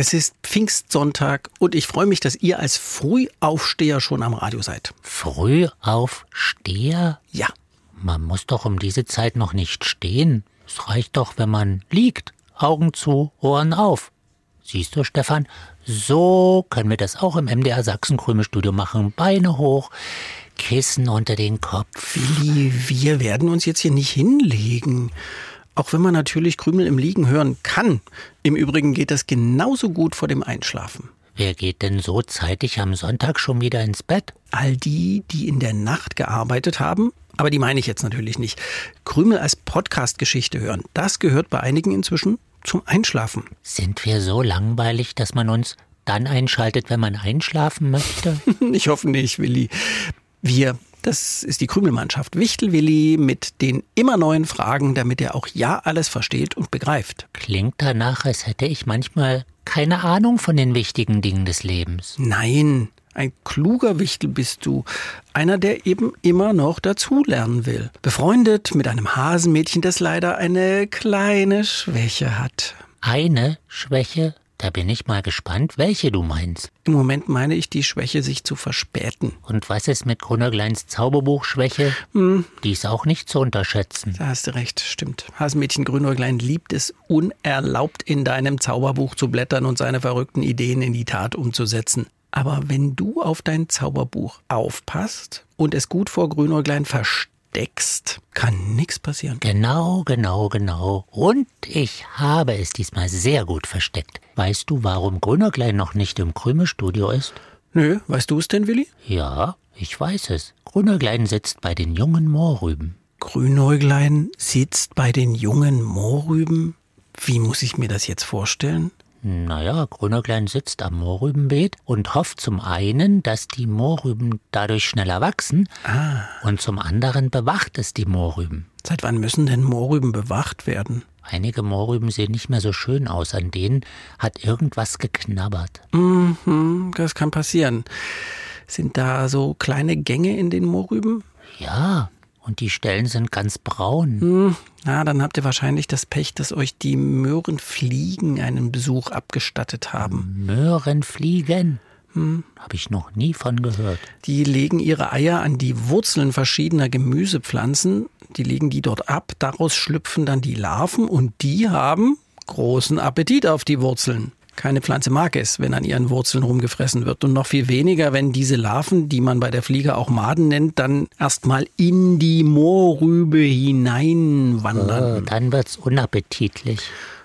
Es ist Pfingstsonntag und ich freue mich, dass ihr als Frühaufsteher schon am Radio seid. Frühaufsteher? Ja. Man muss doch um diese Zeit noch nicht stehen. Es reicht doch, wenn man liegt. Augen zu, Ohren auf. Siehst du, Stefan, so können wir das auch im MDR Sachsen-Krümelstudio machen. Beine hoch, Kissen unter den Kopf. Willi, wir werden uns jetzt hier nicht hinlegen. Auch wenn man natürlich Krümel im Liegen hören kann. Im Übrigen geht das genauso gut vor dem Einschlafen. Wer geht denn so zeitig am Sonntag schon wieder ins Bett? All die, die in der Nacht gearbeitet haben. Aber die meine ich jetzt natürlich nicht. Krümel als Podcast-Geschichte hören, das gehört bei einigen inzwischen zum Einschlafen. Sind wir so langweilig, dass man uns dann einschaltet, wenn man einschlafen möchte? ich hoffe nicht, Willi. Wir das ist die Krümelmannschaft Wichtelwilli mit den immer neuen Fragen, damit er auch ja alles versteht und begreift. Klingt danach, als hätte ich manchmal keine Ahnung von den wichtigen Dingen des Lebens. Nein, ein kluger Wichtel bist du. Einer, der eben immer noch dazulernen will. Befreundet mit einem Hasenmädchen, das leider eine kleine Schwäche hat. Eine Schwäche? Da bin ich mal gespannt, welche du meinst. Im Moment meine ich die Schwäche, sich zu verspäten. Und was ist mit Grünergleins Zauberbuchschwäche? Hm. Die ist auch nicht zu unterschätzen. Da hast du recht, stimmt. Hasenmädchen Grünäuglein liebt es unerlaubt, in deinem Zauberbuch zu blättern und seine verrückten Ideen in die Tat umzusetzen. Aber wenn du auf dein Zauberbuch aufpasst und es gut vor Grünäuglein verstehst, versteckst, kann nichts passieren. Genau, genau, genau. Und ich habe es diesmal sehr gut versteckt. Weißt du, warum Grünerklein noch nicht im Krümelstudio ist? Nö, weißt du es denn, Willi? Ja, ich weiß es. Grünerklein sitzt bei den jungen Moorrüben. Grünäuglein sitzt bei den jungen Moorrüben? Wie muss ich mir das jetzt vorstellen? Naja, Grünerklein sitzt am Mohrrübenbeet und hofft zum einen, dass die Mohrrüben dadurch schneller wachsen ah. und zum anderen bewacht es die Mohrrüben. Seit wann müssen denn Mohrrüben bewacht werden? Einige Mohrrüben sehen nicht mehr so schön aus, an denen hat irgendwas geknabbert. Mhm, das kann passieren. Sind da so kleine Gänge in den Mohrrüben? Ja, und die Stellen sind ganz braun. Hm, na, dann habt ihr wahrscheinlich das Pech, dass euch die Möhrenfliegen einen Besuch abgestattet haben. Möhrenfliegen? Hm. Habe ich noch nie von gehört. Die legen ihre Eier an die Wurzeln verschiedener Gemüsepflanzen. Die legen die dort ab. Daraus schlüpfen dann die Larven und die haben großen Appetit auf die Wurzeln. Keine Pflanze mag es, wenn an ihren Wurzeln rumgefressen wird. Und noch viel weniger, wenn diese Larven, die man bei der Fliege auch Maden nennt, dann erstmal in die Moorrübe hineinwandern. Oh, dann wird's unappetitlich.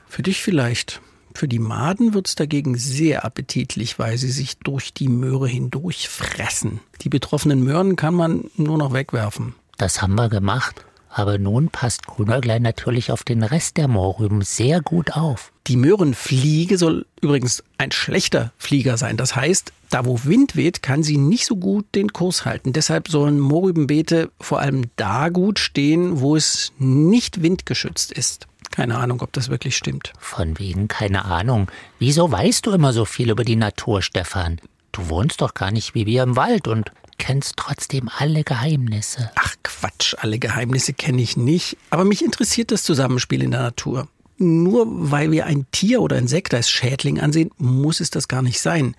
Für dich vielleicht. Für die Maden wird's dagegen sehr appetitlich, weil sie sich durch die Möhre hindurch fressen. Die betroffenen Möhren kann man nur noch wegwerfen. Das haben wir gemacht. Aber nun passt Grünäuglein natürlich auf den Rest der Moorrüben sehr gut auf. Die Möhrenfliege soll übrigens ein schlechter Flieger sein. Das heißt, da wo Wind weht, kann sie nicht so gut den Kurs halten. Deshalb sollen Mohrrübenbeete vor allem da gut stehen, wo es nicht windgeschützt ist. Keine Ahnung, ob das wirklich stimmt. Von wegen keine Ahnung. Wieso weißt du immer so viel über die Natur, Stefan? Du wohnst doch gar nicht wie wir im Wald und kennst trotzdem alle Geheimnisse. Ach Quatsch, alle Geheimnisse kenne ich nicht. Aber mich interessiert das Zusammenspiel in der Natur. Nur weil wir ein Tier oder Insekt als Schädling ansehen, muss es das gar nicht sein.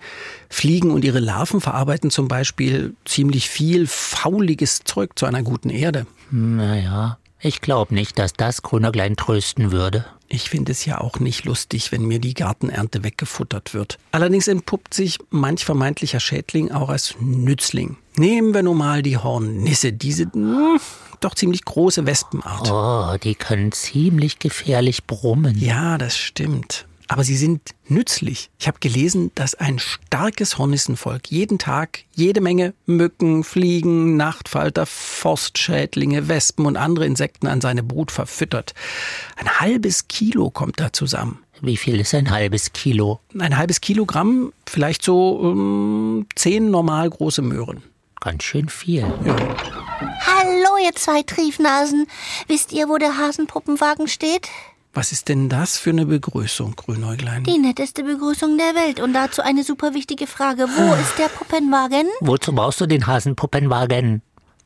Fliegen und ihre Larven verarbeiten zum Beispiel ziemlich viel fauliges Zeug zu einer guten Erde. Naja, ich glaube nicht, dass das Grünerglein trösten würde. Ich finde es ja auch nicht lustig, wenn mir die Gartenernte weggefuttert wird. Allerdings entpuppt sich manch vermeintlicher Schädling auch als Nützling. Nehmen wir nun mal die Hornisse, diese mh, hm, doch ziemlich große Wespenart. Oh, die können ziemlich gefährlich brummen. Ja, das stimmt aber sie sind nützlich. Ich habe gelesen, dass ein starkes Hornissenvolk jeden Tag jede Menge Mücken, Fliegen, Nachtfalter, Forstschädlinge, Wespen und andere Insekten an seine Brut verfüttert. Ein halbes Kilo kommt da zusammen. Wie viel ist ein halbes Kilo? Ein halbes Kilogramm, vielleicht so um, ähm, zehn normal große Möhren. Ganz schön viel. Hallo, ihr zwei Triefnasen. Wisst ihr, wo der Hasenpuppenwagen steht? Was ist denn das für eine Begrüßung, Grünäuglein? Die netteste Begrüßung der Welt. Und dazu eine super wichtige Frage. Wo ist der Puppenwagen? Wozu brauchst du den Hasenpuppenwagen?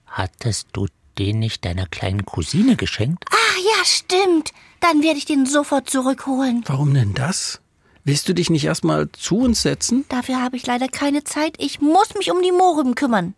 Hattest du den nicht deiner kleinen Cousine geschenkt? Ach ja, stimmt. Dann werde ich den sofort zurückholen. Warum denn das? Willst du dich nicht erstmal zu uns setzen? Dafür habe ich leider keine Zeit. Ich muss mich um die Mohrrüben kümmern.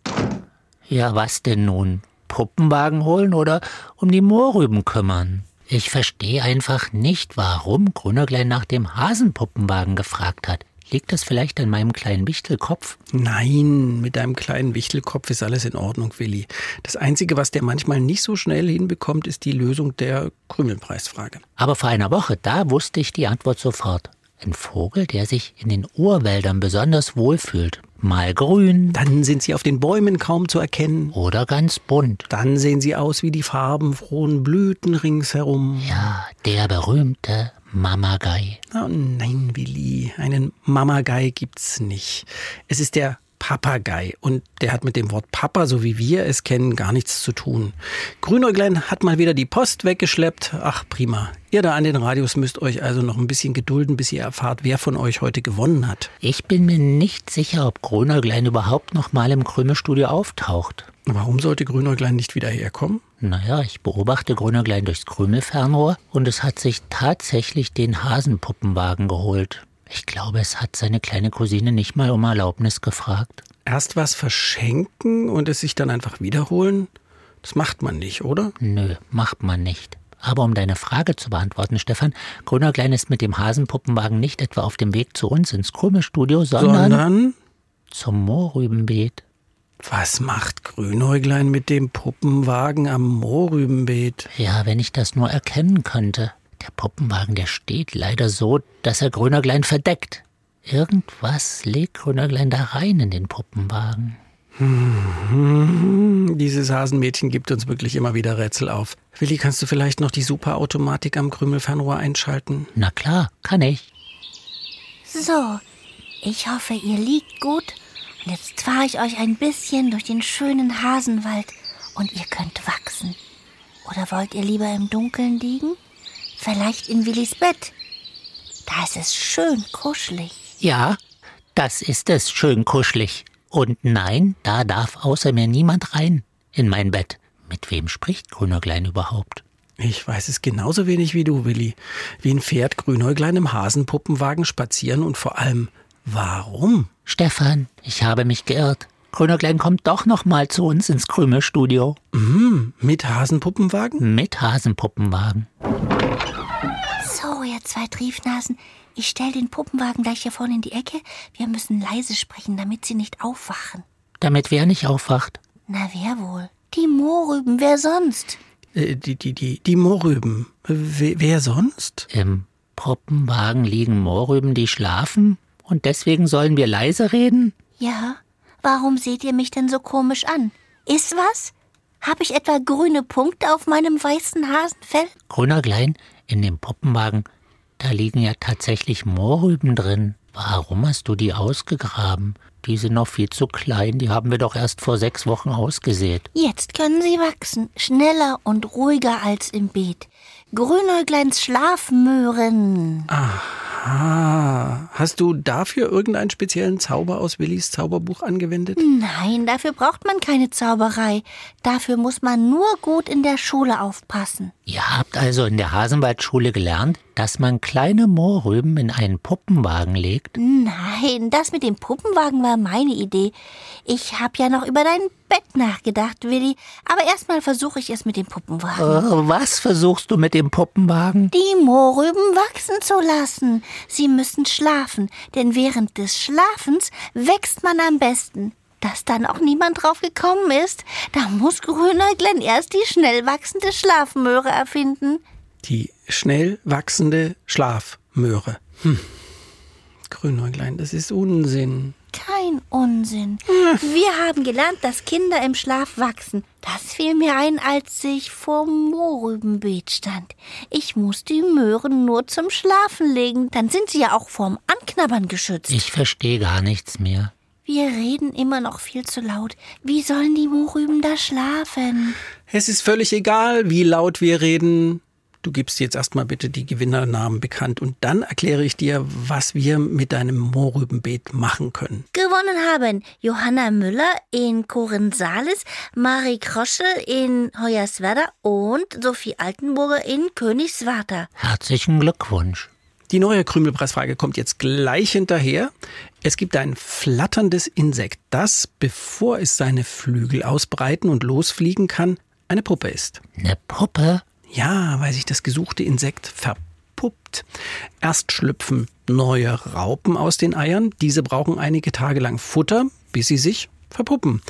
Ja, was denn nun? Puppenwagen holen oder um die Mohrrüben kümmern? Ich verstehe einfach nicht, warum Grünerglein nach dem Hasenpuppenwagen gefragt hat. Liegt das vielleicht an meinem kleinen Wichtelkopf? Nein, mit deinem kleinen Wichtelkopf ist alles in Ordnung, Willi. Das Einzige, was der manchmal nicht so schnell hinbekommt, ist die Lösung der Krümelpreisfrage. Aber vor einer Woche, da wusste ich die Antwort sofort. Ein Vogel, der sich in den Urwäldern besonders wohlfühlt. Mal grün Dann sind sie auf den Bäumen kaum zu erkennen. oder ganz bunt. Dann sehen sie aus wie die farbenfrohen Blüten ringsherum. Ja, der berühmte Mamagei. Oh nein, Willi, einen Mamagei gibt's nicht. Es ist der Papagei und der hat mit dem Wort Papa, so wie wir es kennen, gar nichts zu tun. Grünäuglein hat mal wieder die Post weggeschleppt. Ach prima. Ihr da an den Radios müsst euch also noch ein bisschen gedulden, bis ihr erfahrt, wer von euch heute gewonnen hat. Ich bin mir nicht sicher, ob Grünäuglein überhaupt noch mal im Krümelstudio auftaucht. Warum sollte Grünäuglein nicht wieder herkommen? Naja, ich beobachte Grünerglein durchs Krümelfernrohr und es hat sich tatsächlich den Hasenpuppenwagen geholt. Ich glaube, es hat seine kleine Cousine nicht mal um Erlaubnis gefragt. Erst was verschenken und es sich dann einfach wiederholen? Das macht man nicht, oder? Nö, macht man nicht. Aber um deine Frage zu beantworten, Stefan, Grünerglein ist mit dem Hasenpuppenwagen nicht etwa auf dem Weg zu uns ins Krümelstudio, sondern, Sondern, zum Mohrrübenbeet. was macht Grünäuglein mit dem Puppenwagen am Mohrrübenbeet? Ja, wenn ich das nur erkennen könnte. Der Puppenwagen, der steht leider so, dass er Grünerglein verdeckt. Irgendwas legt Grünerglein da rein in den Puppenwagen. Dieses Hasenmädchen gibt uns wirklich immer wieder Rätsel auf. Willi, kannst du vielleicht noch die Superautomatik am Krümelfernrohr einschalten? Na klar, kann ich. So, ich hoffe, ihr liegt gut. Und jetzt fahre ich euch ein bisschen durch den schönen Hasenwald und ihr könnt wachsen. Oder wollt ihr lieber im Dunkeln liegen? Vielleicht in Willis Bett. Da ist es schön kuschelig. Ja, das ist es schön kuschelig. Und nein, da darf außer mir niemand rein in mein Bett. Mit wem spricht Grünerglein überhaupt? Ich weiß es genauso wenig wie du, Willi. Wen fährt Grünäuglein im Hasenpuppenwagen spazieren und vor allem, warum? Stefan, ich habe mich geirrt. Grünerglein kommt doch noch mal zu uns ins Krümelstudio. Mit Hasenpuppenwagen? Mit Hasenpuppenwagen. Ihr zwei Triefnasen, ich stell den Puppenwagen gleich hier vorne in die Ecke. Wir müssen leise sprechen, damit sie nicht aufwachen. Damit wer nicht aufwacht. Na, wer wohl? Die Mohrrüben, wer sonst? Äh, die, die, die, die Mohrrüben. Wer, wer sonst? Im Puppenwagen liegen Mohrrüben, die schlafen? Und deswegen sollen wir leise reden? Ja, warum seht ihr mich denn so komisch an? Ist was? Hab ich etwa grüne Punkte auf meinem weißen Hasenfell? Grünerglein, in dem Puppenwagen, da liegen ja tatsächlich Mohrrüben drin. Warum hast du die ausgegraben? Die sind noch viel zu klein, die haben wir doch erst vor sechs Wochen ausgesät. Jetzt können sie wachsen, schneller und ruhiger als im Beet. Grünäugleins Schlafmöhren. Ah, hast du dafür irgendeinen speziellen Zauber aus Willis Zauberbuch angewendet? Nein, dafür braucht man keine Zauberei. Dafür muss man nur gut in der Schule aufpassen. Ihr habt also in der Hasenwaldschule gelernt, dass man kleine Mohrrüben in einen Puppenwagen legt? Nein, das mit dem Puppenwagen war meine Idee. Ich hab ja noch über dein Bett nachgedacht, Willi. Aber erstmal versuche ich es mit dem Puppenwagen. Äh, was versuchst du mit dem Puppenwagen? Die Mohrrüben wachsen zu lassen. Sie müssen schlafen, denn während des Schlafens wächst man am besten. Dass dann auch niemand drauf gekommen ist, da muss Grünäuglein erst die schnell wachsende Schlafmöhre erfinden. Die schnell wachsende Schlafmöhre. Hm. Grünäuglein, das ist Unsinn. Kein Unsinn. Wir haben gelernt, dass Kinder im Schlaf wachsen. Das fiel mir ein, als ich vorm Mohrrübenbeet stand. Ich muss die Möhren nur zum Schlafen legen, dann sind sie ja auch vorm Anknabbern geschützt. Ich verstehe gar nichts mehr. Wir reden immer noch viel zu laut. Wie sollen die Mohrrüben da schlafen? Es ist völlig egal, wie laut wir reden. Du gibst jetzt erstmal bitte die Gewinnernamen bekannt und dann erkläre ich dir, was wir mit deinem Mohrrübenbeet machen können. Gewonnen haben Johanna Müller in Korinsalis, Marie Kroschel in Hoyerswerda und Sophie Altenburger in Königswarter. Herzlichen Glückwunsch. Die neue Krümelpreisfrage kommt jetzt gleich hinterher. Es gibt ein flatterndes Insekt, das, bevor es seine Flügel ausbreiten und losfliegen kann, eine Puppe ist. Eine Puppe? Ja, weil sich das gesuchte Insekt verpuppt. Erst schlüpfen neue Raupen aus den Eiern. Diese brauchen einige Tage lang Futter, bis sie sich verpuppen.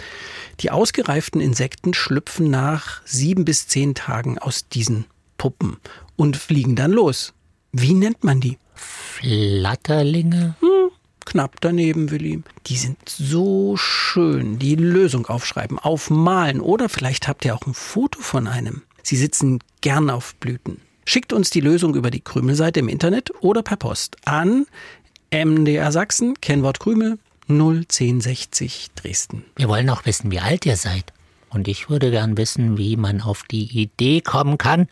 Die ausgereiften Insekten schlüpfen nach sieben bis zehn Tagen aus diesen Puppen und fliegen dann los. Wie nennt man die? Flatterlinge? Hm, knapp daneben, Willi. Die sind so schön. Die Lösung aufschreiben, aufmalen oder vielleicht habt ihr auch ein Foto von einem. Sie sitzen gern auf Blüten. Schickt uns die Lösung über die Krümelseite im Internet oder per Post an MDR Sachsen, Kennwort Krümel 01060 Dresden. Wir wollen auch wissen, wie alt ihr seid. Und ich würde gern wissen, wie man auf die Idee kommen kann,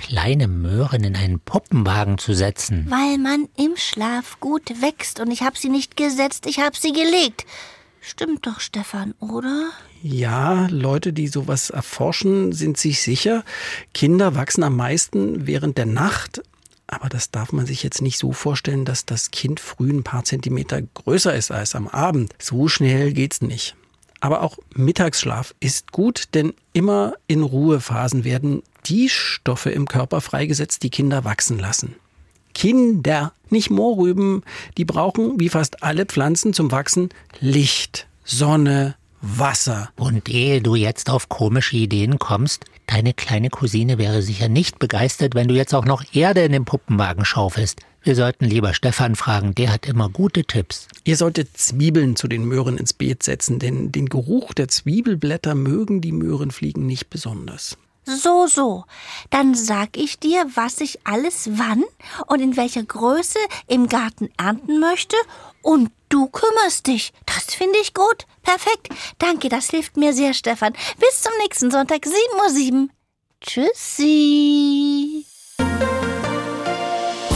kleine Möhren in einen Puppenwagen zu setzen. Weil man im Schlaf gut wächst und ich habe sie nicht gesetzt, ich habe sie gelegt. Stimmt doch, Stefan, oder? Ja, Leute, die sowas erforschen, sind sich sicher, Kinder wachsen am meisten während der Nacht. Aber das darf man sich jetzt nicht so vorstellen, dass das Kind früh ein paar Zentimeter größer ist als am Abend. So schnell geht's nicht. Aber auch Mittagsschlaf ist gut, denn immer in Ruhephasen werden die Stoffe im Körper freigesetzt, die Kinder wachsen lassen. Kinder, nicht Mohrrüben, die brauchen, wie fast alle Pflanzen zum Wachsen, Licht, Sonne, Wasser. Und ehe du jetzt auf komische Ideen kommst, deine kleine Cousine wäre sicher nicht begeistert, wenn du jetzt auch noch Erde in den Puppenwagen schaufelst. Wir sollten lieber Stefan fragen, der hat immer gute Tipps. Ihr solltet Zwiebeln zu den Möhren ins Beet setzen, denn den Geruch der Zwiebelblätter mögen die Möhrenfliegen nicht besonders. So, so. Dann sag ich dir, was ich alles wann und in welcher Größe im Garten ernten möchte und du kümmerst dich. Das finde ich gut. Perfekt. Danke, das hilft mir sehr, Stefan. Bis zum nächsten Sonntag, 7.07 Uhr. Tschüssi.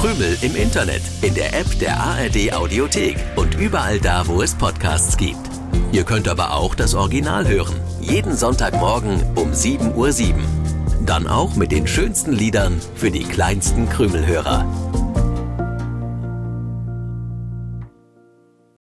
Krümel im Internet, in der App der ARD Audiothek und überall da, wo es Podcasts gibt. Ihr könnt aber auch das Original hören. Jeden Sonntagmorgen um 7.07 Uhr. Dann auch mit den schönsten Liedern für die kleinsten Krümelhörer.